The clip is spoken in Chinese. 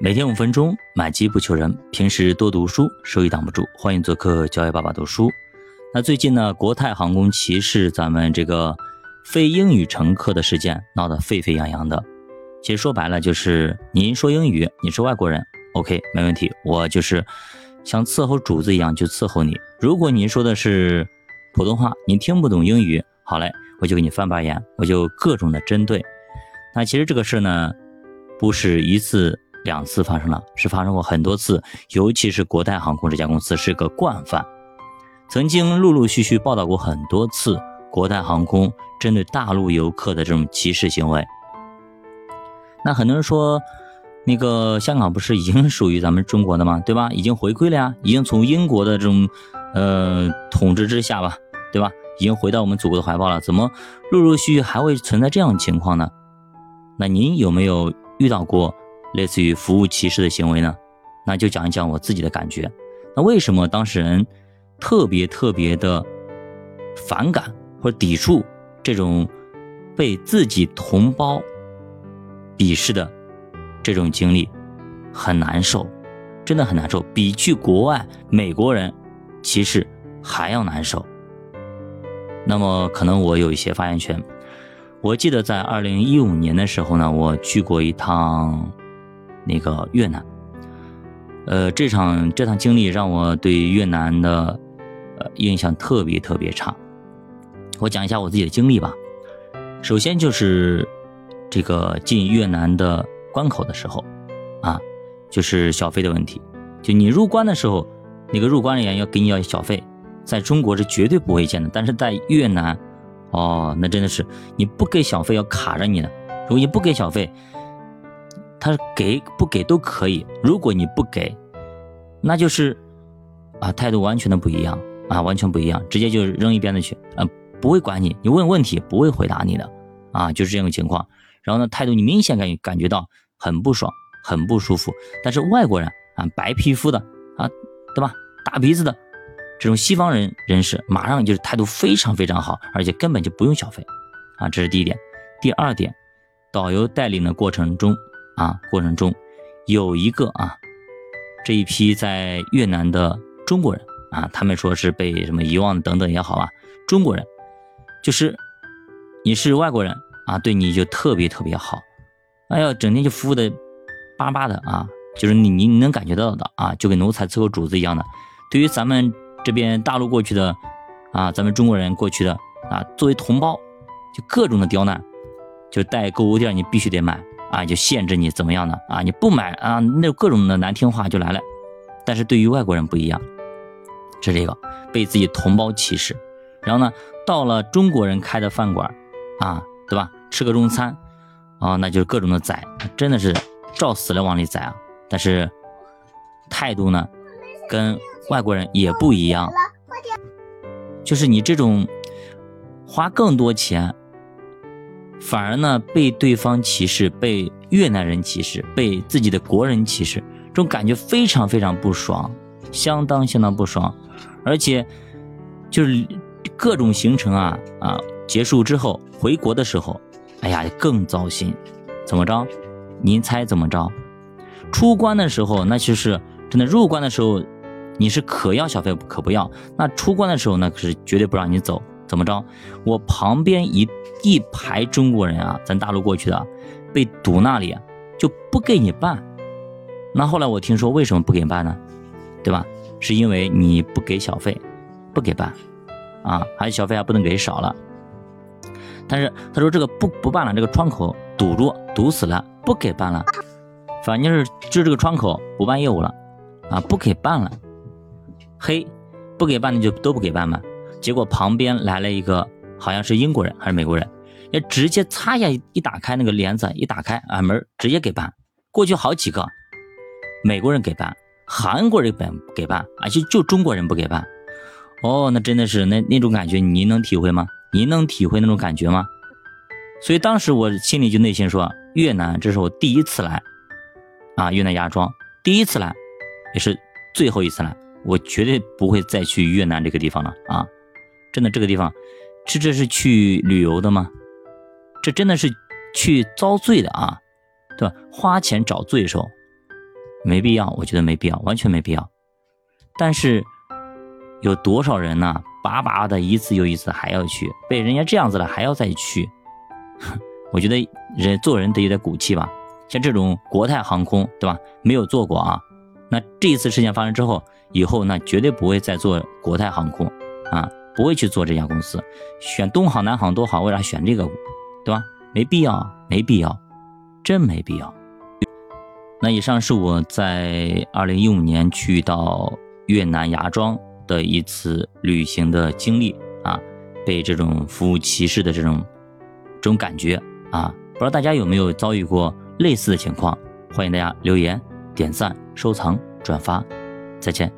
每天五分钟，买机不求人。平时多读书，收益挡不住。欢迎做客教育爸爸读书。那最近呢，国泰航空歧视咱们这个非英语乘客的事件闹得沸沸扬扬的。其实说白了，就是您说英语，你是外国人，OK，没问题，我就是像伺候主子一样就伺候你。如果您说的是普通话，您听不懂英语，好嘞，我就给你翻白眼，我就各种的针对。那其实这个事呢，不是一次。两次发生了，是发生过很多次，尤其是国泰航空这家公司是个惯犯，曾经陆陆续续报道过很多次国泰航空针对大陆游客的这种歧视行为。那很多人说，那个香港不是已经属于咱们中国的吗？对吧？已经回归了呀，已经从英国的这种呃统治之下吧，对吧？已经回到我们祖国的怀抱了，怎么陆陆续续还会存在这样的情况呢？那您有没有遇到过？类似于服务歧视的行为呢，那就讲一讲我自己的感觉。那为什么当事人特别特别的反感或者抵触这种被自己同胞鄙视的这种经历，很难受，真的很难受，比去国外美国人歧视还要难受。那么可能我有一些发言权。我记得在二零一五年的时候呢，我去过一趟。那个越南，呃，这场这趟经历让我对越南的呃印象特别特别差。我讲一下我自己的经历吧。首先就是这个进越南的关口的时候，啊，就是小费的问题。就你入关的时候，那个入关人员要给你要小费，在中国是绝对不会见的，但是在越南，哦，那真的是你不给小费要卡着你的。如果你不给小费，他给不给都可以，如果你不给，那就是啊态度完全的不一样啊，完全不一样，直接就扔一边子去啊，不会管你，你问问题不会回答你的啊，就是这样的情况。然后呢，态度你明显感感觉到很不爽，很不舒服。但是外国人啊，白皮肤的啊，对吧？大鼻子的这种西方人人士，马上就是态度非常非常好，而且根本就不用小费啊，这是第一点。第二点，导游带领的过程中。啊，过程中有一个啊，这一批在越南的中国人啊，他们说是被什么遗忘等等也好啊，中国人就是你是外国人啊，对你就特别特别好，哎呀，整天就服务的巴巴的啊，就是你你能感觉到的啊，就跟奴才伺候主子一样的。对于咱们这边大陆过去的啊，咱们中国人过去的啊，作为同胞，就各种的刁难，就带购物店你必须得买。啊，就限制你怎么样呢啊？你不买啊，那各种的难听话就来了。但是对于外国人不一样，是这个被自己同胞歧视。然后呢，到了中国人开的饭馆，啊，对吧？吃个中餐，啊，那就是各种的宰，真的是照死了往里宰啊。但是态度呢，跟外国人也不一样，就是你这种花更多钱。反而呢，被对方歧视，被越南人歧视，被自己的国人歧视，这种感觉非常非常不爽，相当相当不爽，而且就是各种行程啊啊结束之后回国的时候，哎呀更糟心，怎么着？您猜怎么着？出关的时候那就是真的，入关的时候你是可要小费可不要，那出关的时候那可是绝对不让你走。怎么着？我旁边一一排中国人啊，咱大陆过去的，被堵那里，就不给你办。那后来我听说为什么不给你办呢？对吧？是因为你不给小费，不给办，啊，还有小费还不能给少了。但是他说这个不不办了，这个窗口堵住，堵死了，不给办了。反正就是就这个窗口不办业务了，啊，不给办了。嘿，不给办的就都不给办嘛。结果旁边来了一个，好像是英国人还是美国人，也直接擦一下一打开那个帘子，一打开啊门直接给办。过去好几个美国人给办，韩国人本给办，而且就中国人不给办。哦，那真的是那那种感觉，您能体会吗？您能体会那种感觉吗？所以当时我心里就内心说，越南这是我第一次来啊，越南芽庄第一次来，也是最后一次来，我绝对不会再去越南这个地方了啊。真的这个地方，这这是去旅游的吗？这真的是去遭罪的啊，对吧？花钱找罪受，没必要，我觉得没必要，完全没必要。但是有多少人呢？巴巴的一次又一次还要去，被人家这样子了还要再去，我觉得人做人得有点骨气吧。像这种国泰航空，对吧？没有做过啊，那这一次事件发生之后，以后那绝对不会再做国泰航空啊，不会去做这家公司，选东航、南航多好，为啥选这个，对吧？没必要，没必要，真没必要。那以上是我在二零一五年去到越南芽庄的一次旅行的经历啊，被这种服务歧视的这种这种感觉啊，不知道大家有没有遭遇过类似的情况？欢迎大家留言、点赞、收藏、转发，再见。